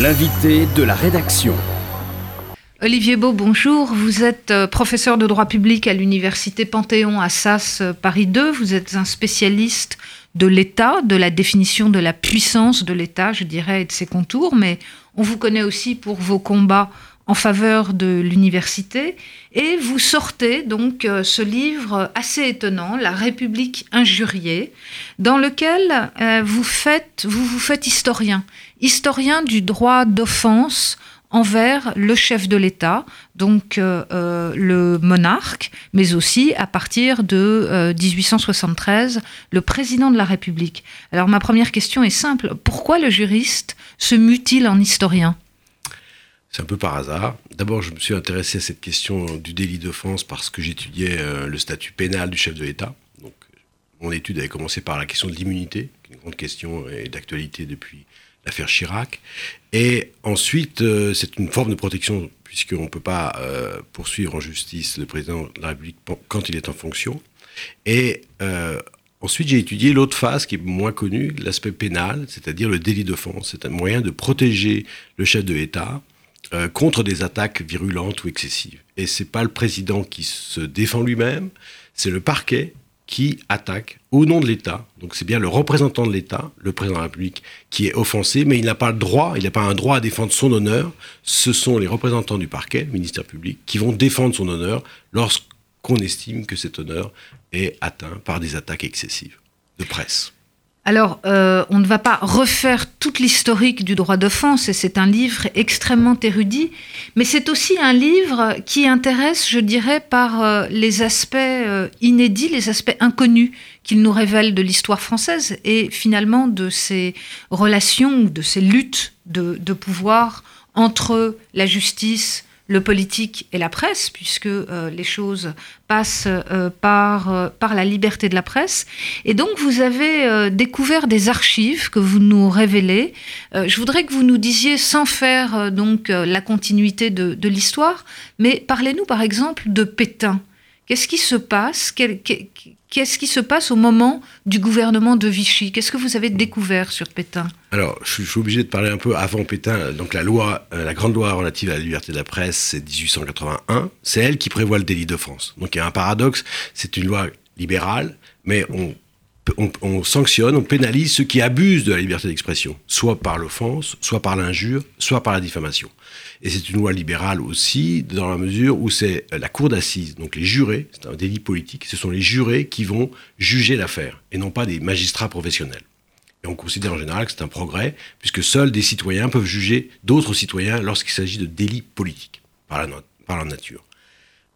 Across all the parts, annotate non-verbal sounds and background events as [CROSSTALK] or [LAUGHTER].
L'invité de la rédaction. Olivier Beau, bonjour. Vous êtes euh, professeur de droit public à l'université Panthéon à Sas euh, Paris 2. Vous êtes un spécialiste de l'État, de la définition de la puissance de l'État, je dirais, et de ses contours, mais on vous connaît aussi pour vos combats en faveur de l'université. Et vous sortez donc euh, ce livre assez étonnant, La République injuriée, dans lequel vous, faites, vous vous faites historien, historien du droit d'offense envers le chef de l'État, donc euh, euh, le monarque, mais aussi à partir de 1873, euh, le président de la République. Alors ma première question est simple, pourquoi le juriste se mue-t-il en historien? C'est un peu par hasard. D'abord, je me suis intéressé à cette question du délit d'offense parce que j'étudiais le statut pénal du chef de l'État. Donc, mon étude avait commencé par la question de l'immunité, une grande question et d'actualité depuis l'affaire Chirac. Et ensuite, euh, c'est une forme de protection, puisqu'on ne peut pas euh, poursuivre en justice le président de la République quand il est en fonction. Et euh, ensuite, j'ai étudié l'autre phase qui est moins connue, l'aspect pénal, c'est-à-dire le délit d'offense. C'est un moyen de protéger le chef de l'État contre des attaques virulentes ou excessives. Et c'est pas le président qui se défend lui-même, c'est le parquet qui attaque au nom de l'État. Donc c'est bien le représentant de l'État, le président de la République, qui est offensé, mais il n'a pas le droit, il n'a pas un droit à défendre son honneur. Ce sont les représentants du parquet, le ministère public, qui vont défendre son honneur lorsqu'on estime que cet honneur est atteint par des attaques excessives de presse. Alors, euh, on ne va pas refaire toute l'historique du droit d'offense, et c'est un livre extrêmement érudit, mais c'est aussi un livre qui intéresse, je dirais, par euh, les aspects euh, inédits, les aspects inconnus qu'il nous révèle de l'histoire française et finalement de ces relations, de ces luttes de, de pouvoir entre la justice, le politique et la presse, puisque euh, les choses passent euh, par, euh, par la liberté de la presse. Et donc, vous avez découvert des archives que vous nous révélez. je voudrais que vous nous disiez, sans faire donc la continuité de, de l'histoire, mais parlez-nous par exemple de Pétain. Qu'est-ce qui se passe? Qu'est-ce qui se passe au moment du gouvernement de Vichy? Qu'est-ce que vous avez découvert sur Pétain? Alors, je suis, obligé de parler un peu avant Pétain. Donc, la loi, euh, la grande loi relative à la liberté de la presse, c'est 1881. C'est elle qui prévoit le délit de France. Donc, il y a un paradoxe. C'est une loi libérale, mais on on, sanctionne, on pénalise ceux qui abusent de la liberté d'expression, soit par l'offense, soit par l'injure, soit par la diffamation. Et c'est une loi libérale aussi, dans la mesure où c'est la cour d'assises, donc les jurés, c'est un délit politique, ce sont les jurés qui vont juger l'affaire, et non pas des magistrats professionnels. Et on considère en général que c'est un progrès, puisque seuls des citoyens peuvent juger d'autres citoyens lorsqu'il s'agit de délits politiques, par par la nature.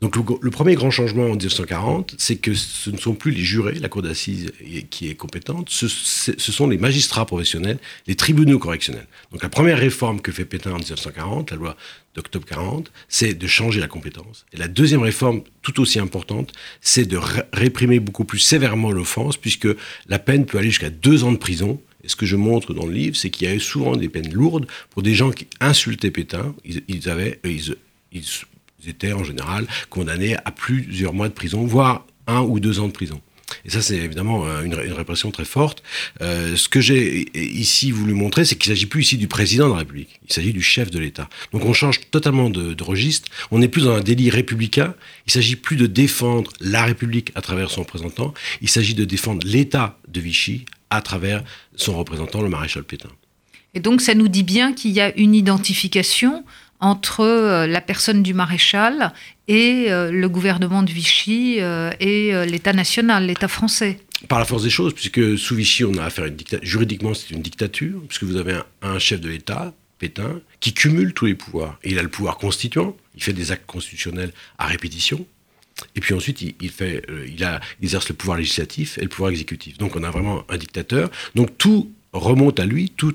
Donc le, premier grand changement en 1940, c'est que ce ne sont plus les jurés, la cour d'assises qui est compétente, ce, sont les magistrats professionnels, les tribunaux correctionnels. Donc la première réforme que fait Pétain en 1940, la loi d'octobre 40, c'est de changer la compétence. Et la deuxième réforme, tout aussi importante, c'est de réprimer beaucoup plus sévèrement l'offense, puisque la peine peut aller jusqu'à deux ans de prison. Et ce que je montre dans le livre, c'est qu'il y a eu souvent des peines lourdes pour des gens qui insultaient Pétain. Ils, avaient, ils, ils étaient en général condamnés à plusieurs mois de prison, voire un ou deux ans de prison. Et ça, c'est évidemment euh, une, répression très forte. Euh, ce que j'ai ici voulu montrer, c'est qu'il ne s'agit plus ici du président de la République, il s'agit du chef de l'État. Donc on change totalement de, de registre, on n'est plus dans un délit républicain, il s'agit plus de défendre la République à travers son représentant, il s'agit de défendre l'État de Vichy à travers son représentant, le maréchal Pétain. Et donc ça nous dit bien qu'il y a une identification entre euh, la personne du maréchal et euh, le gouvernement de Vichy euh, et l'État national, l'État français. Par la force des choses, puisque sous Vichy, on a affaire à une dictature. Juridiquement, c'est une dictature, puisque vous avez un, chef de l'État, Pétain, qui cumule tous les pouvoirs. il a le pouvoir constituant, il fait des actes constitutionnels à répétition, et puis ensuite, il, exerce le pouvoir législatif et le pouvoir exécutif. Donc on a vraiment un dictateur. Donc tout remonte à lui, tout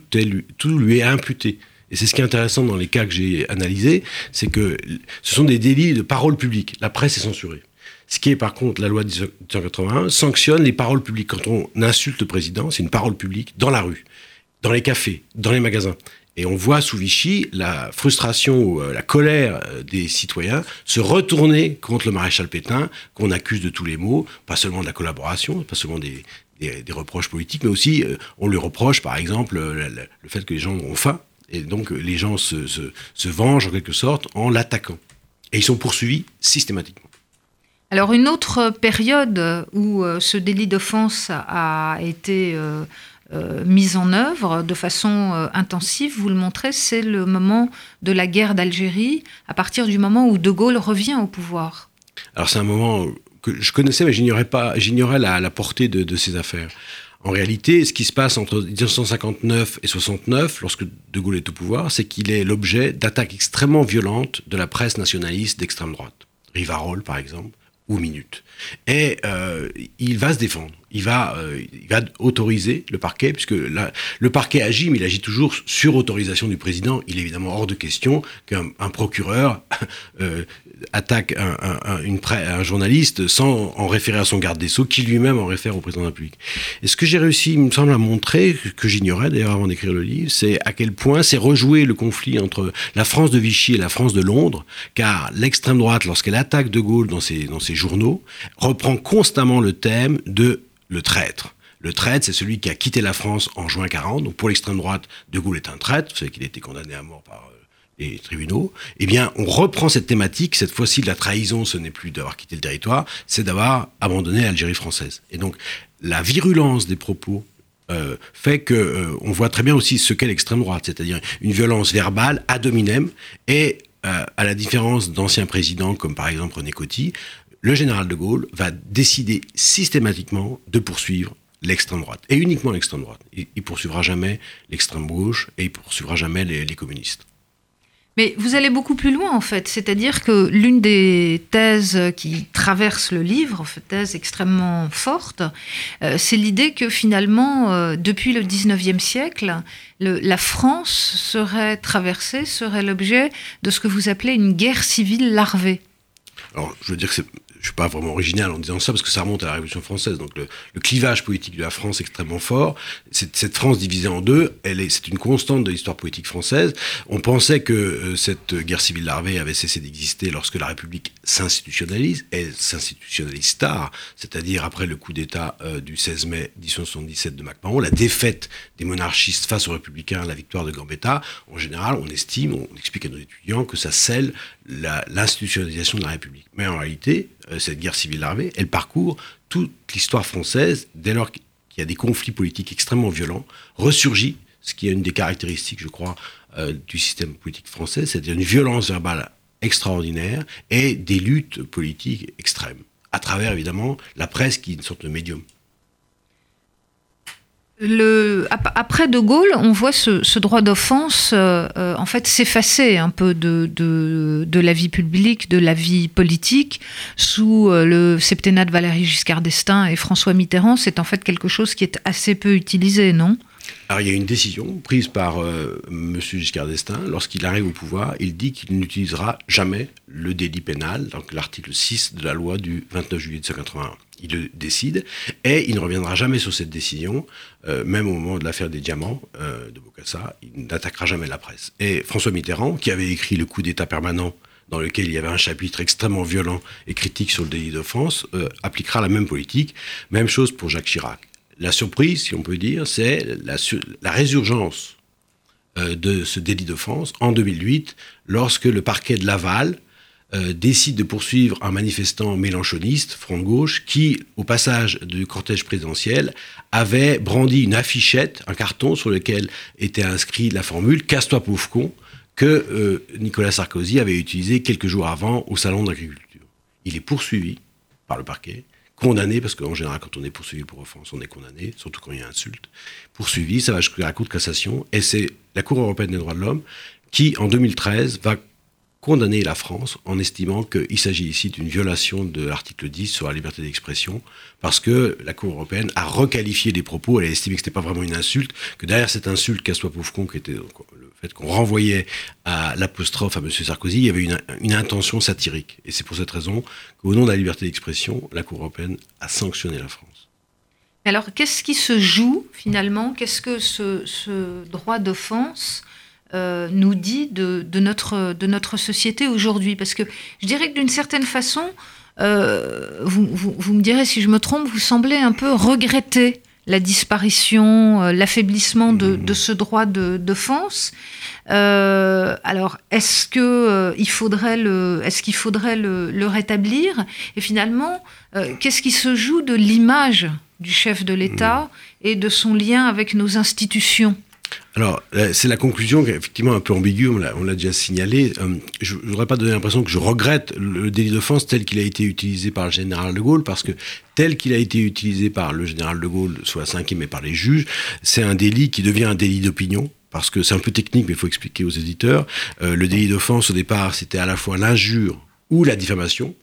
lui est imputé. Et c'est ce qui est intéressant dans les cas que j'ai analysés, c'est que ce sont des délits de parole publique. La presse est censurée. Ce qui est par contre, la loi de 1981 sanctionne les paroles publiques. Quand on insulte le président, c'est une parole publique dans la rue, dans les cafés, dans les magasins. Et on voit sous Vichy la frustration euh, la colère euh, des citoyens se retourner contre le maréchal Pétain, qu'on accuse de tous les maux, pas seulement de la collaboration, pas seulement des, reproches politiques, mais aussi euh, on lui reproche par exemple le, le fait que les gens ont faim Et donc les gens se, se vengent en quelque sorte en l'attaquant. Et ils sont poursuivis systématiquement. Alors une autre période où euh, ce délit d'offense a été euh, euh, mis en œuvre de façon intensive, vous le montrez, c'est le moment de la guerre d'Algérie, à partir du moment où De Gaulle revient au pouvoir. Alors c'est un moment que je connaissais, mais j'ignorais pas, j'ignorais la, portée de, ces affaires. En réalité, ce qui se passe entre 1959 et 69, lorsque De Gaulle est au pouvoir, c'est qu'il est l'objet d'attaques extrêmement violentes de la presse nationaliste d'extrême droite. Rivarol, par exemple, ou minutes. Et euh, il va se défendre. Il va, euh, il va autoriser le parquet, puisque le parquet agit, mais il agit toujours sur autorisation du président. Il est évidemment hors de question qu'un procureur [LAUGHS] euh, attaque un, une, un, journaliste sans en référer à son garde des Sceaux, qui lui-même en réfère au président de la République. Et ce que j'ai réussi, il me semble, à montrer, que j'ignorais d'ailleurs avant d'écrire le livre, c'est à quel point c'est rejouer le conflit entre la France de Vichy et la France de Londres, car l'extrême droite, lorsqu'elle attaque De Gaulle dans ses, dans ses journaux, reprend constamment le thème de le traître. Le traître, c'est celui qui a quitté la France en juin 40. Donc pour l'extrême droite, De Gaulle est un traître. Vous savez qu'il a été condamné à mort par euh, les tribunaux. Eh bien, on reprend cette thématique. Cette fois-ci, la trahison, ce n'est plus d'avoir quitté le territoire, c'est d'avoir abandonné l'Algérie française. Et donc, la virulence des propos euh, fait que euh, on voit très bien aussi ce qu'est l'extrême droite, c'est-à-dire une violence verbale ad hominem et à la différence d'anciens présidents comme par exemple René Coty, le général de Gaulle va décider systématiquement de poursuivre l'extrême droite, et uniquement l'extrême droite. Il, ne poursuivra jamais l'extrême gauche, et il poursuivra jamais les, communistes. Mais vous allez beaucoup plus loin, en fait. C'est-à-dire que l'une des thèses qui traverse le livre, thèse extrêmement forte, euh, c'est l'idée que finalement, euh, depuis le 19e siècle, la France serait traversée, serait l'objet de ce que vous appelez une guerre civile larvée. Alors, je veux dire que c'est je suis pas vraiment original en disant ça parce que ça remonte à la Révolution française. Donc le, clivage politique de la France est extrêmement fort. Cette, France divisée en deux, elle est, c'est une constante de l'histoire politique française. On pensait que euh, cette guerre civile larvée avait cessé d'exister lorsque la République s'institutionnalise. Elle s'institutionnalise tard, c'est-à-dire après le coup d'État euh, du 16 mai 1877 de MacMahon, la défaite des monarchistes face aux républicains, la victoire de Gambetta. En général, on estime, on explique à nos étudiants que ça scelle l'institutionnalisation de la République. Mais en réalité, cette guerre civile larvée, elle parcourt toute l'histoire française dès lors qu'il y a des conflits politiques extrêmement violents, ressurgit, ce qui est une des caractéristiques, je crois, euh, du système politique français, c'est-à-dire une violence verbale extraordinaire et des luttes politiques extrêmes, à travers évidemment la presse qui est une sorte de médium après De Gaulle, on voit ce, droit d'offense euh, euh, en fait s'effacer un peu de, de, la vie publique, de la vie politique. Sous euh, le septennat de Valéry Giscard d'Estaing et François Mitterrand, c'est en fait quelque chose qui est assez peu utilisé, non? Alors il y a une décision prise par M. Giscard d'Estaing. Lorsqu'il arrive au pouvoir, il dit qu'il n'utilisera jamais le délit pénal, donc l'article 6 de la loi du 29 juillet 1981 il le décide, et il ne reviendra jamais sur cette décision, euh, même au moment de l'affaire des diamants euh, de Bokassa, il n'attaquera jamais la presse. Et François Mitterrand, qui avait écrit le coup d'État permanent, dans lequel il y avait un chapitre extrêmement violent et critique sur le délit d'offense, euh, appliquera la même politique. Même chose pour Jacques Chirac. La surprise, si on peut dire, c'est la, la, résurgence de ce délit d'offense en 2008, lorsque le parquet de Laval euh, décide de poursuivre un manifestant mélanchoniste, front de gauche, qui, au passage du cortège présidentiel, avait brandi une affichette, un carton sur lequel était inscrit la formule Casse-toi pauvre con, que euh, Nicolas Sarkozy avait utilisé quelques jours avant au Salon d'agriculture. Il est poursuivi par le parquet, condamné, parce qu'en général, quand on est poursuivi pour offense, on est condamné, surtout quand il y a insulte. Poursuivi, ça va jusqu'à la Cour de cassation, et c'est la Cour européenne des droits de l'homme qui, en 2013, va condamner la France en estimant qu'il s'agit ici d'une violation de l'article 10 sur la liberté d'expression, parce que la Cour européenne a requalifié les propos, elle a estimé que ce n'était pas vraiment une insulte, que derrière cette insulte, qu'elle soit pauvre con, qui était le fait qu'on renvoyait à l'apostrophe à M. Sarkozy, il y avait une, une intention satirique. Et c'est pour cette raison qu'au nom de la liberté d'expression, la Cour européenne a sanctionné la France. Alors, qu'est-ce qui se joue finalement? Qu'est-ce que ce droit d'offense euh, nous dit de, notre, de notre société aujourd'hui. Parce que je dirais que d'une certaine façon, euh, vous, me direz si je me trompe, vous semblez un peu regretter la disparition, l'affaiblissement de, mmh. ce droit de d'offense. alors, est-ce que il faudrait le, est-ce qu'il faudrait le, le, rétablir? Et finalement, qu'est-ce qui se joue de l'image du chef de l'État et de son lien avec nos institutions? Alors, euh, c'est la conclusion qui est effectivement un peu ambiguë, on l'a déjà signalé. Euh, je ne voudrais pas donner l'impression que je regrette le délit d'offense tel qu'il a été utilisé par le général de Gaulle, parce que tel qu'il a été utilisé par le général de Gaulle, soit cinquième et par les juges, c'est un délit qui devient un délit d'opinion parce que c'est un peu technique, mais il faut expliquer aux éditeurs. Euh, le délit d'offense, au départ, c'était à la fois l'injure ou la diffamation.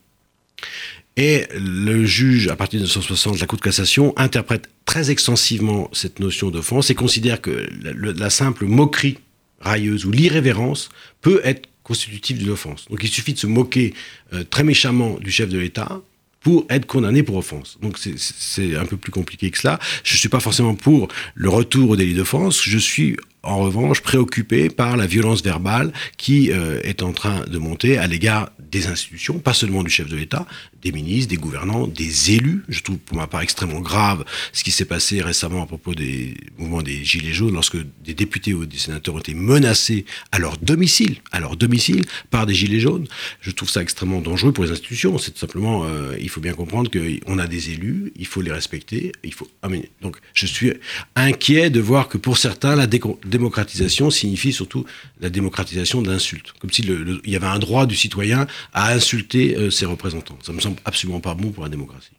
Et le juge, à partir de 1960, la Cour de cassation, interprète très extensivement cette notion d'offense et considère que la, simple moquerie railleuse ou l'irrévérence peut être constitutive d'une offense. Donc il suffit de se moquer euh, très méchamment du chef de l'État pour être condamné pour offense. Donc c'est un peu plus compliqué que cela. Je ne suis pas forcément pour le retour au délit d'offense, je suis en revanche préoccupé par la violence verbale qui euh, est en train de monter à l'égard des institutions, pas seulement du chef de l'État, des ministres, des gouvernants, des élus. Je trouve pour ma part extrêmement grave ce qui s'est passé récemment à propos des mouvements des Gilets jaunes, lorsque des députés ou des sénateurs ont été menacés à leur domicile, à leur domicile, par des Gilets jaunes. Je trouve ça extrêmement dangereux pour les institutions. C'est simplement, euh, il faut bien comprendre qu'on a des élus, il faut les respecter, il faut amener. Donc je suis inquiet de voir que pour certains, la démocratisation signifie surtout la démocratisation d'insultes, comme s'il y avait un droit du citoyen à insulter euh, ses représentants. Ça me semble absolument pas bon pour la démocratie.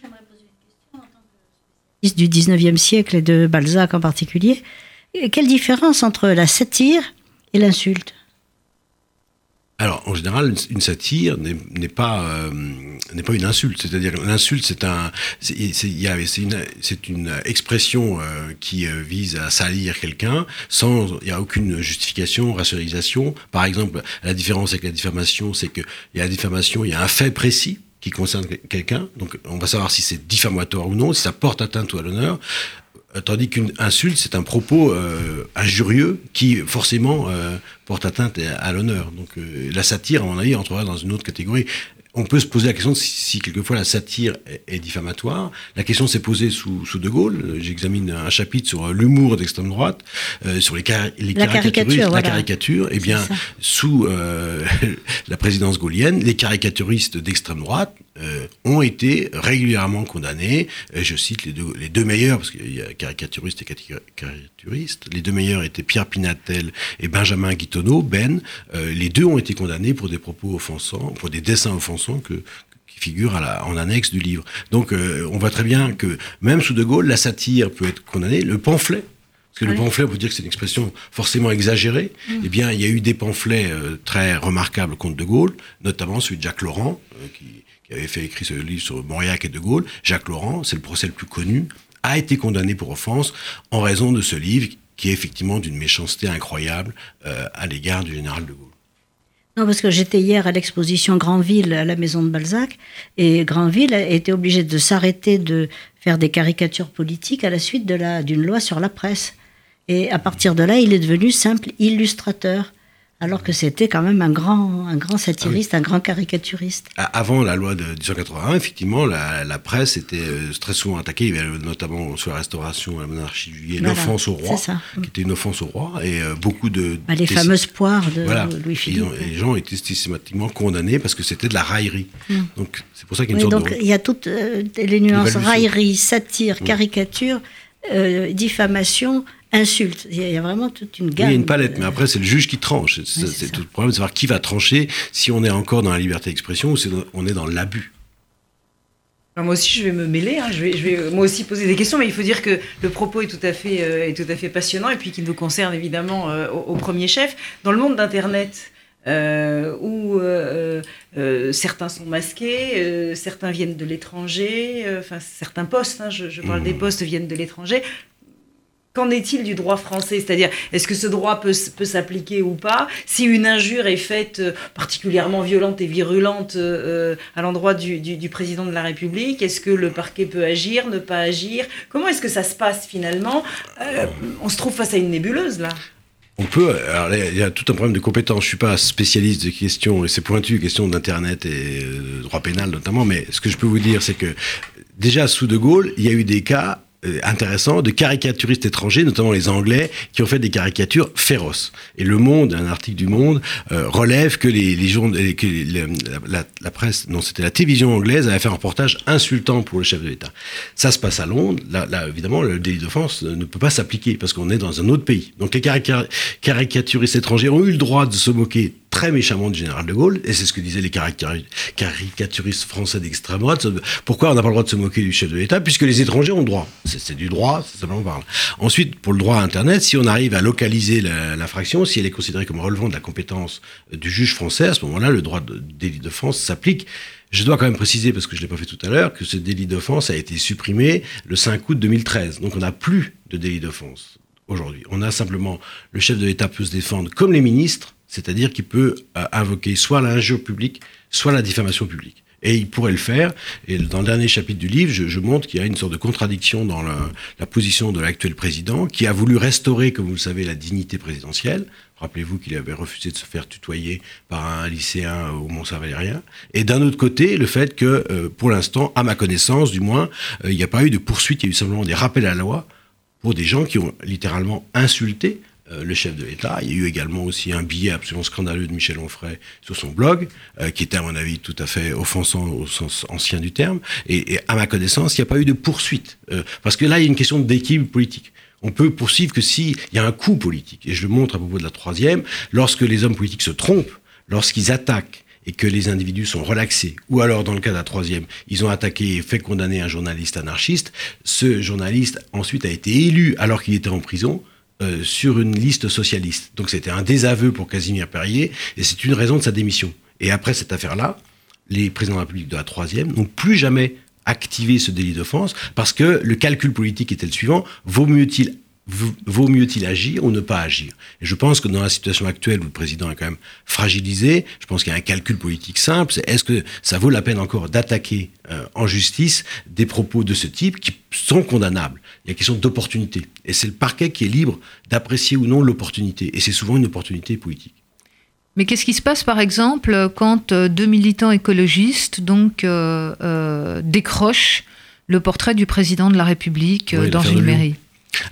J'aimerais poser une question en tant que du 19e siècle et de Balzac en particulier. Quelle différence entre la satire et l'insulte? Alors, en général, une, satire n'est pas euh, n'est pas une insulte. C'est-à-dire, l'insulte, c'est un, c'est une, c'est une expression euh, qui euh, vise à salir quelqu'un sans, il n'y a aucune justification, rationalisation. Par exemple, la différence avec la diffamation, c'est que il y a la diffamation, il y a un fait précis qui concerne quelqu'un. Donc, on va savoir si c'est diffamatoire ou non, si ça porte atteinte ou à l'honneur. Euh, tandis qu'une insulte, c'est un propos euh, injurieux qui forcément euh, porte atteinte à, l'honneur. Donc la satire, à mon avis, entrera dans une autre catégorie. On peut se poser la question si, quelquefois la satire est, diffamatoire. La question s'est posée sous, De Gaulle. J'examine un chapitre sur l'humour d'extrême droite, sur les, les la caricature, la caricature. Eh bien, sous [LAUGHS] la présidence gaulienne, les caricaturistes d'extrême droite euh, ont été régulièrement condamnés. je cite les deux, les deux meilleurs, parce qu'il y a caricaturistes et caricaturistes. Les deux meilleurs étaient Pierre Pinatel et Benjamin Guitonneau, Ben. Euh, les deux ont été condamnés pour des propos offensants, pour des dessins offensants que, qui figurent à la, en annexe du livre. Donc euh, on voit très bien que même sous De Gaulle, la satire peut être condamnée. Le pamphlet, parce que le pamphlet, on peut dire que c'est une expression forcément exagérée. Mm. Eh bien, il y a eu des pamphlets très remarquables contre De Gaulle, notamment celui de Jacques Laurent, qui, qui avait fait écrire ce livre sur Mauriac et De Gaulle, Jacques Laurent, c'est le procès le plus connu, a été condamné pour offense en raison de ce livre qui est effectivement d'une méchanceté incroyable euh, à l'égard du général de Gaulle. Non, parce que j'étais hier à l'exposition Grandville à la maison de Balzac, et Grandville a été obligé de s'arrêter de faire des caricatures politiques à la suite d'une loi sur la presse. Et à partir de là, il est devenu simple illustrateur alors que c'était quand même un grand, un grand satiriste, ah un grand caricaturiste. Avant la loi de 1881, effectivement, la, presse était euh, très souvent attaquée. Avait notamment sur la restauration, la monarchie juillet, l'offense au roi, qui était une offense au roi, et euh, beaucoup de... Bah, les fameuses poires de Louis-Philippe. Les gens étaient systématiquement condamnés parce que c'était de la raillerie. Hmm. Donc c'est pour ça qu'il y a une sorte donc, il y a toutes euh, les nuances, raillerie, satire, caricature, diffamation, insulte. Il y a vraiment toute une gamme. il y a une palette, mais après, c'est le juge qui tranche. C'est tout le problème de savoir qui va trancher, si on est encore dans la liberté d'expression ou si on est dans l'abus. moi aussi, je vais me mêler. Hein. Je, vais, je, vais, moi aussi poser des questions, mais il faut dire que le propos est tout à fait, euh, est tout à fait passionnant et puis qu'il nous concerne évidemment euh, au, premier chef. Dans le monde d'Internet, euh, où certains sont masqués, certains viennent de l'étranger, enfin certains postes, hein, je, parle des mmh. postes viennent de l'étranger. Qu'en est-il du droit français? C'est-à-dire, est-ce que ce droit peut, s'appliquer ou pas? Si une injure est faite euh, particulièrement violente et virulente euh, euh, à l'endroit du, président de la République, est-ce que le parquet peut agir, ne pas agir? Comment est-ce que ça se passe finalement? On se trouve face à une nébuleuse là. On peut. Alors, il y a tout un problème de compétence. Je suis pas spécialiste de questions, et c'est pointu, questions d'Internet et droit pénal notamment, mais ce que je peux vous dire, c'est que déjà sous De Gaulle, il y a eu des cas intéressant de caricaturistes étrangers, notamment les Anglais, qui ont fait des caricatures féroces. Et Le Monde, un article du Monde, euh, relève que les, les que la, presse, non, c'était la télévision anglaise, avait fait un reportage insultant pour le chef de l'État. Ça se passe à Londres. Là évidemment, le délit d'offense ne peut pas s'appliquer parce qu'on est dans un autre pays. Donc les caricaturistes étrangers ont eu le droit de se moquer très méchamment du général de Gaulle, et c'est ce que disaient les caricaturistes français d'extrême droite. Pourquoi on n'a pas le droit de se moquer du chef de l'État Puisque les étrangers ont le droit. C'est du droit, c'est simplement parle. Ensuite, pour le droit à Internet, si on arrive à localiser l'infraction, si elle est considérée comme relevant de la compétence du juge français, à ce moment-là, le droit de délit d'offense s'applique. Je dois quand même préciser, parce que je ne l'ai pas fait tout à l'heure, que ce délit d'offense a été supprimé le 5 août 2013. Donc on n'a plus de délit d'offense aujourd'hui. On a simplement le chef de l'État peut se défendre comme les ministres c'est-à-dire qu'il peut euh, invoquer soit l'injure publique, soit la diffamation publique. Et il pourrait le faire. Et dans le dernier chapitre du livre, je, montre qu'il y a une sorte de contradiction dans la, position de l'actuel président, qui a voulu restaurer, comme vous le savez, la dignité présidentielle. Rappelez-vous qu'il avait refusé de se faire tutoyer par un lycéen au Mont-Saint-Valérien. Et d'un autre côté, le fait que, euh, pour l'instant, à ma connaissance du moins, euh, il n'y a pas eu de poursuite, il y a eu simplement des rappels à la loi pour des gens qui ont littéralement insulté euh, le chef de l'État. Il y a eu également aussi un billet absolument scandaleux de Michel Onfray sur son blog, euh, qui était à mon avis tout à fait offensant au sens ancien du terme. Et, à ma connaissance, il n'y a pas eu de poursuite. Euh, parce que là, il y a une question d'équilibre politique. On peut poursuivre que s'il y a un coup politique. Et je le montre à propos de la troisième, lorsque les hommes politiques se trompent, lorsqu'ils attaquent et que les individus sont relaxés, ou alors dans le cas de la troisième, ils ont attaqué et fait condamner un journaliste anarchiste, ce journaliste ensuite a été élu alors qu'il était en prison, euh, sur une liste socialiste. Donc c'était un désaveu pour Casimir Perrier, et c'est une raison de sa démission. Et après cette affaire-là, les présidents de la République de la troisième n'ont plus jamais activé ce délit d'offense, parce que le calcul politique était le suivant, vaut mieux-il vaut mieux-il agir ou ne pas agir? Et je pense que dans la situation actuelle où le président est quand même fragilisé, je pense qu'il y a un calcul politique simple, c'est est-ce que ça vaut la peine encore d'attaquer euh, en justice des propos de ce type qui sont condamnables Il y a question d'opportunité? Et c'est le parquet qui est libre d'apprécier ou non l'opportunité. Et c'est souvent une opportunité politique. Mais qu'est-ce qui se passe, par exemple, quand euh, deux militants écologistes donc euh, décrochent le portrait du président de la République dans une mairie?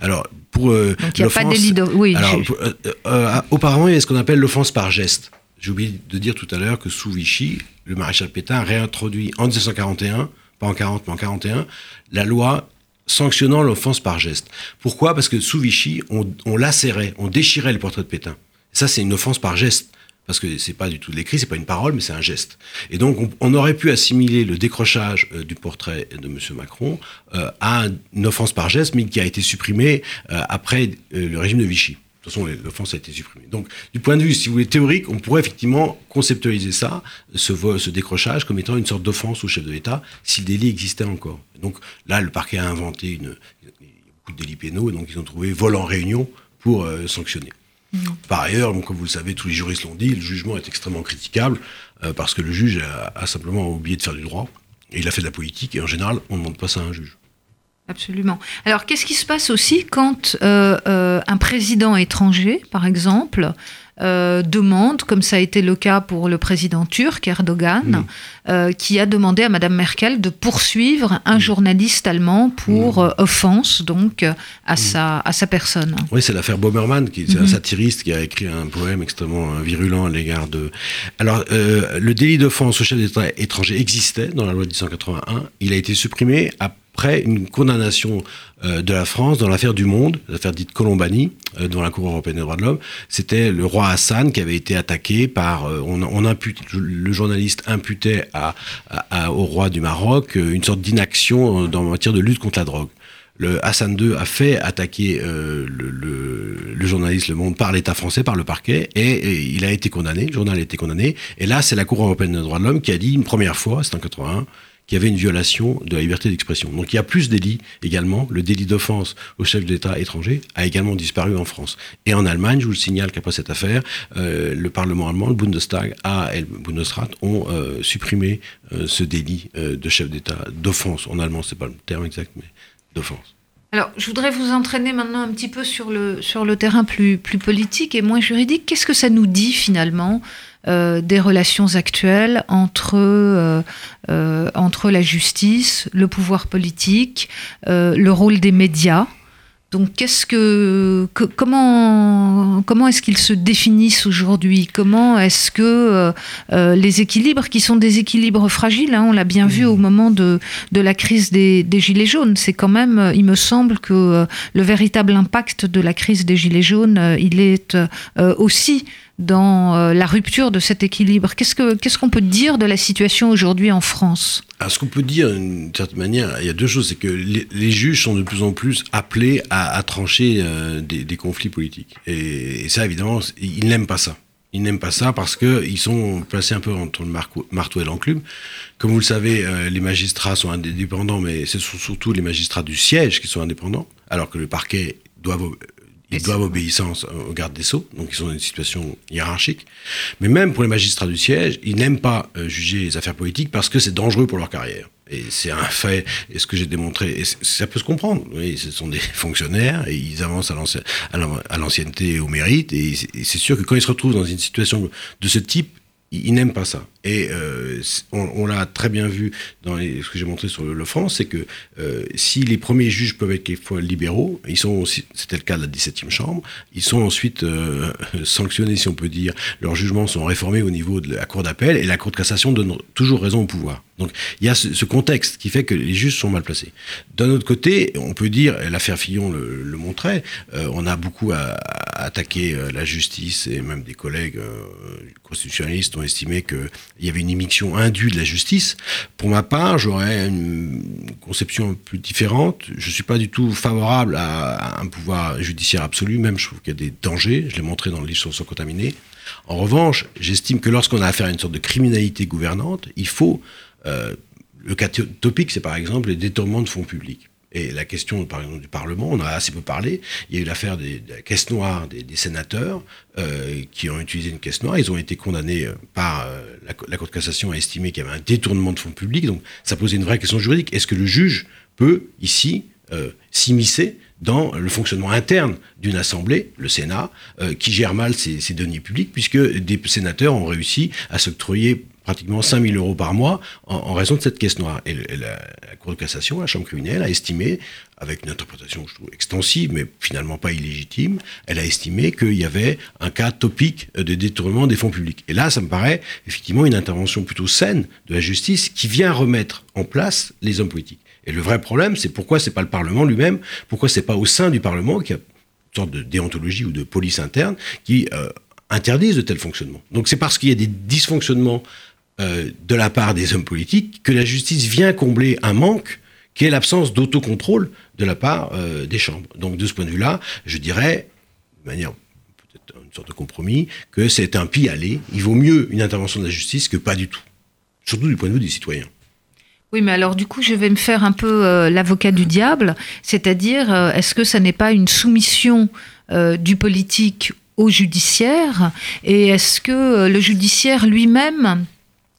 Alors, pour euh, Donc il n'y a pas Oui. Alors, euh, euh, auparavant, il y avait ce qu'on appelle l'offense par geste. J'ai oublié de dire tout à l'heure que sous Vichy, le maréchal Pétain a réintroduit en 1941, pas en 40, mais en 41, la loi sanctionnant l'offense par geste. Pourquoi? Parce que sous Vichy, on, on lacérait, on déchirait le portrait de Pétain. Ça, c'est une offense par geste parce que c'est pas du tout de l'écrit, c'est pas une parole, mais c'est un geste. Et donc, on, aurait pu assimiler le décrochage euh, du portrait de M. Macron euh, à une offense par geste, mais qui a été supprimée euh, après le régime de Vichy. De toute façon, l'offense a été supprimée. Donc, du point de vue, si vous voulez, théorique, on pourrait effectivement conceptualiser ça, ce, ce décrochage, comme étant une sorte d'offense au chef de l'État, si le délit existait encore. Donc, là, le parquet a inventé une, beaucoup de délits pénaux, et donc ils ont trouvé vol en réunion pour sanctionner. Par ailleurs, comme vous le savez, tous les juristes l'ont dit, le jugement est extrêmement critiquable euh, parce que le juge a, simplement oublié de faire du droit il a fait de la politique et en général, on ne demande pas ça à un juge. Absolument. Alors, qu'est-ce qui se passe aussi quand euh, euh, un président étranger, par exemple, euh, demande, comme ça a été le cas pour le président turc Erdogan, euh, qui a demandé à Madame Merkel de poursuivre un journaliste allemand pour euh, offense donc à sa à sa personne. Oui, c'est l'affaire Bommermann, qui est un mm-hmm. satiriste qui a écrit un poème extrêmement virulent à l'égard de. Alors, le délit d'offense au chef d'État étranger existait dans la loi de 1981. Il a été supprimé à après une condamnation euh, de la France dans l'affaire du Monde, l'affaire dite Colombani, euh, devant la Cour européenne des droits de l'homme. C'était le roi Hassan qui avait été attaqué par. Euh, on, impute, le journaliste imputait à, au roi du Maroc une sorte d'inaction en matière de lutte contre la drogue. Le Hassan II a fait attaquer le, le, journaliste Le Monde par l'État français, par le parquet, et, et, il a été condamné, le journal a été condamné. Et là, c'est la Cour européenne des droits de l'homme qui a dit une première fois, c'est en 81, qu'il y avait une violation de la liberté d'expression. Donc il y a plus délits également. Le délit d'offense au chef d'État étranger a également disparu en France. Et en Allemagne, je vous le signale qu'après cette affaire, euh, le Parlement allemand, le Bundestag a, et le Bundesrat ont euh, supprimé euh, ce délit de chef d'État d'offense. En allemand, c'est pas le terme exact, mais d'offense. Alors, je voudrais vous entraîner maintenant un petit peu sur le, sur le terrain plus, plus politique et moins juridique. Qu'est-ce que ça nous dit finalement euh, des relations actuelles entre, euh, euh, entre la justice, le pouvoir politique, le rôle des médias? Donc, qu'est-ce que, comment, comment est-ce qu'ils se définissent aujourd'hui? Comment est-ce que euh, euh, les équilibres, qui sont des équilibres fragiles, hein, on l'a bien vu au moment de, de la crise des, des gilets jaunes, c'est quand même, euh, il me semble que le véritable impact de la crise des gilets jaunes, il est aussi dans euh, la rupture de cet équilibre. Qu'est-ce qu'on ce qu'on peut dire de la situation aujourd'hui en France? Alors, ce qu'on peut dire, d'une certaine manière, il y a deux choses. C'est que les, juges sont de plus en plus appelés à, trancher euh, des, conflits politiques. Et, ça, évidemment, ils n'aiment pas ça. Ils n'aiment pas ça parce qu'ils sont placés un peu entre le marteau et l'enclume. Comme vous le savez, euh, les magistrats sont indépendants, mais ce sont surtout les magistrats du siège qui sont indépendants, alors que le parquet doit ils doivent obéissance aux gardes des Sceaux, donc ils sont dans une situation hiérarchique. Mais même pour les magistrats du siège, ils n'aiment pas euh, juger les affaires politiques parce que c'est dangereux pour leur carrière. Et c'est un fait, et ce que j'ai démontré, et ça peut se comprendre. Oui, ce sont des [LAUGHS] fonctionnaires, et ils avancent à l'ancienneté et au mérite, et c'est sûr que quand ils se retrouvent dans une situation de ce type, ils n'aiment pas ça. Et euh, on, l'a très bien vu dans ce que j'ai montré sur le, France, c'est que euh, si les premiers juges peuvent être quelquefois libéraux, ils sont aussi, c'était le cas de la 17e chambre, ils sont ensuite euh, [LAUGHS] sanctionnés, si on peut dire, leurs jugements sont réformés au niveau de la cour d'appel, et la cour de cassation donne toujours raison au pouvoir. Donc il y a ce, contexte qui fait que les juges sont mal placés. D'un autre côté, on peut dire, l'affaire Fillon le, montrait, on a beaucoup attaqué la justice et même des collègues constitutionnalistes ont estimé que il y avait une émission indue de la justice. Pour ma part, j'aurais une conception un peu différente. Je ne suis pas du tout favorable à, un pouvoir judiciaire absolu, même je trouve qu'il y a des dangers, je l'ai montré dans le livre sur le contaminé. En revanche, j'estime que lorsqu'on a affaire à une sorte de criminalité gouvernante, il faut... Euh, le cas topique, c'est par exemple les détournements de fonds publics. Et la question, par exemple, du Parlement, on a assez peu parlé. Il y a eu l'affaire des, de la caisse noire des, sénateurs euh, qui ont utilisé une caisse noire. Ils ont été condamnés euh, par euh, la, Cour de cassation à estimer qu'il y avait un détournement de fonds publics. Donc ça posait une vraie question juridique. Est-ce que le juge peut ici s'immiscer dans le fonctionnement interne d'une assemblée, le Sénat, qui gère mal ses, ses, deniers publics, puisque des sénateurs ont réussi à s'octroyer pratiquement 5 000 euros par mois en, raison de cette caisse noire. Et, la, Cour de cassation, la Chambre criminelle, a estimé, avec une interprétation je trouve extensive, mais finalement pas illégitime, elle a estimé qu'il y avait un cas topique de détournement des fonds publics. Et là, ça me paraît effectivement une intervention plutôt saine de la justice qui vient remettre en place les hommes politiques. Et le vrai problème, c'est pourquoi c'est pas le Parlement lui-même, pourquoi c'est pas au sein du Parlement qui a une sorte de déontologie ou de police interne qui euh, interdisent de tels fonctionnements. Donc c'est parce qu'il y a des dysfonctionnements euh, de la part des hommes politiques que la justice vient combler un manque qui est l'absence d'autocontrôle de la part euh, des chambres. Donc de ce point de vue-là, je dirais, de manière peut-être une sorte de compromis, que c'est un pis-aller. Il vaut mieux une intervention de la justice que pas du tout. Surtout du point de vue des citoyens. Oui, mais alors du coup, je vais me faire un peu euh, l'avocat du diable, c'est-à-dire, est-ce que ça n'est pas une soumission du politique au judiciaire? Et est-ce que le judiciaire lui-même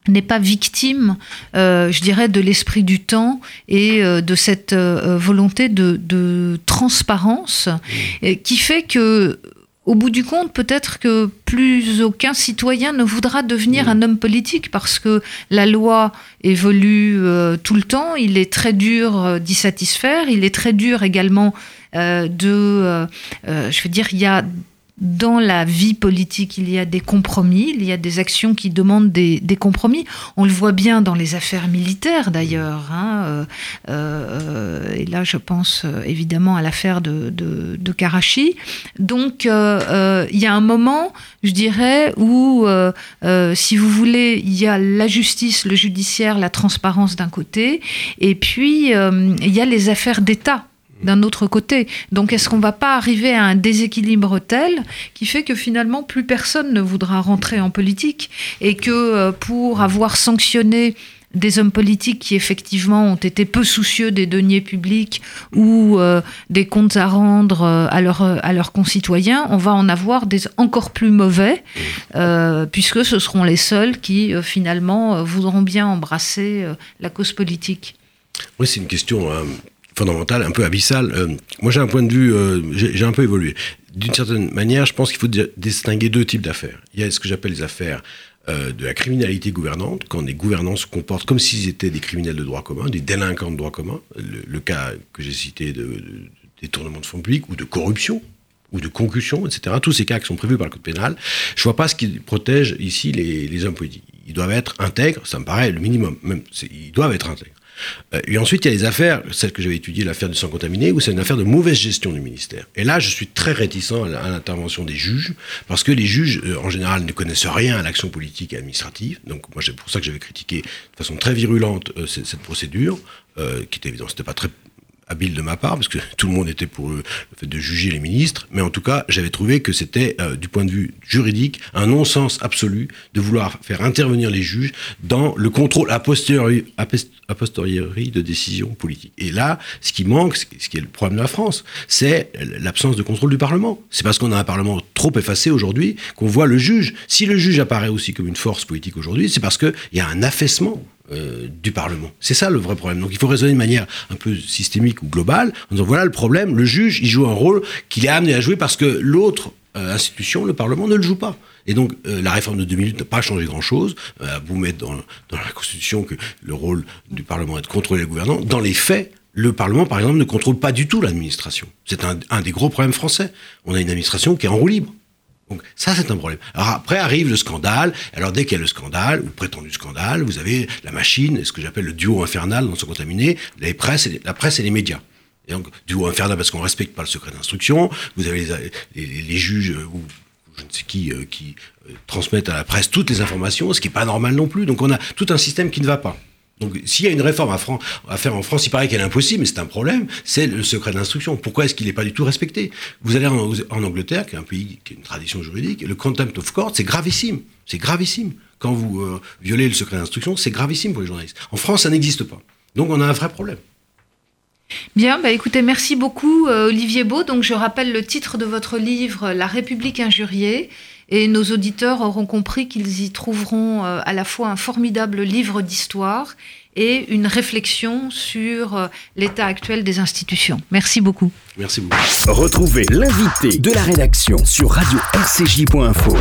n'est pas victime, euh, je dirais, de l'esprit du temps et euh, de cette euh, volonté de, transparence qui fait que, au bout du compte, peut-être que plus aucun citoyen ne voudra devenir un homme politique parce que la loi évolue tout le temps, il est très dur d'y satisfaire, il est très dur également de, je veux dire, il y a dans la vie politique, il y a des compromis, il y a des actions qui demandent des, compromis. On le voit bien dans les affaires militaires d'ailleurs. Hein, euh, euh, et là, je pense euh, évidemment à l'affaire de, de, Karachi. Donc, il y a un moment, je dirais, où, si vous voulez, il y a la justice, le judiciaire, la transparence d'un côté, et puis il y a les affaires d'État d'un autre côté. Donc est-ce qu'on ne va pas arriver à un déséquilibre tel qui fait que finalement plus personne ne voudra rentrer en politique et que euh, pour avoir sanctionné des hommes politiques qui effectivement ont été peu soucieux des deniers publics ou euh, des comptes à rendre euh, à, à leurs concitoyens, on va en avoir des encore plus mauvais, puisque ce seront les seuls qui finalement voudront bien embrasser la cause politique. Oui, c'est une question fondamentale, un peu abyssale. Euh, moi, j'ai un point de vue, euh, j'ai un peu évolué. D'une certaine manière, je pense qu'il faut distinguer deux types d'affaires. Il y a ce que j'appelle les affaires euh, de la criminalité gouvernante, quand des gouvernants se comportent comme s'ils étaient des criminels de droit commun, des délinquants de droit commun. Le, cas que j'ai cité de, de détournement de fonds publics ou de corruption, ou de concussion, etc. Tous ces cas qui sont prévus par le code pénal. Je vois pas ce qui protège ici les, les hommes politiques. Ils doivent être intègres, ça me paraît le minimum. Même, ils doivent être intègres. Euh, et ensuite, il y a les affaires, celle que j'avais étudiée, l'affaire du sang contaminé, où c'est une affaire de mauvaise gestion du ministère. Et là, je suis très réticent à l'intervention des juges, parce que les juges, euh, en général, ne connaissent rien à l'action politique et administrative. Donc, moi, c'est pour ça que j'avais critiqué de façon très virulente euh, cette, procédure, qui était évident, c'était pas très habile de ma part, parce que tout le monde était pour le, fait de juger les ministres, mais en tout cas, j'avais trouvé que c'était, euh, du point de vue juridique, un non-sens absolu de vouloir faire intervenir les juges dans le contrôle a posteriori, a posteriori de décisions politiques. Et là, ce qui manque, ce qui est le problème de la France, c'est l'absence de contrôle du Parlement. C'est parce qu'on a un Parlement trop effacé aujourd'hui qu'on voit le juge. Si le juge apparaît aussi comme une force politique aujourd'hui, c'est parce qu'il y a un affaissement euh, du Parlement. C'est ça le vrai problème. Donc il faut raisonner de manière un peu systémique ou globale en disant voilà le problème, le juge, il joue un rôle qu'il est amené à jouer parce que l'autre euh, institution, le Parlement, ne le joue pas. Et donc euh, la réforme de 2008 n'a pas changé grand-chose. vous mettre dans, dans, la Constitution que le rôle du Parlement est de contrôler le gouvernement. Dans les faits, le Parlement, par exemple, ne contrôle pas du tout l'administration. C'est un, un des gros problèmes français. On a une administration qui est en roue libre. Donc ça, c'est un problème. Alors après arrive le scandale. Alors dès qu'il y a le scandale, ou prétendu scandale, vous avez la machine, ce que j'appelle le duo infernal dans ce contaminé, les la presse et les médias. Et donc, duo infernal parce qu'on respecte pas le secret d'instruction. Vous avez les, juges euh, ou je ne sais qui euh, qui euh, transmettent à la presse toutes les informations, ce qui est pas normal non plus. Donc on a tout un système qui ne va pas. Donc, s'il y a une réforme à, faire en France, il paraît qu'elle est impossible, mais c'est un problème, c'est le secret d'instruction. Pourquoi est-ce qu'il n'est pas du tout respecté? Vous allez en, Angleterre, qui est un pays qui a une tradition juridique, le contempt of court, c'est gravissime. C'est gravissime. Quand vous euh, violez le secret d'instruction, c'est gravissime pour les journalistes. En France, ça n'existe pas. Donc, on a un vrai problème. Bien, bah écoutez, merci beaucoup euh, Olivier Beau. Donc je rappelle le titre de votre livre, La République injuriée. Et nos auditeurs auront compris qu'ils y trouveront euh, à la fois un formidable livre d'histoire et une réflexion sur euh, l'état actuel des institutions. Merci beaucoup. Merci beaucoup. Retrouvez l'invité de la rédaction sur radio-rcj.info.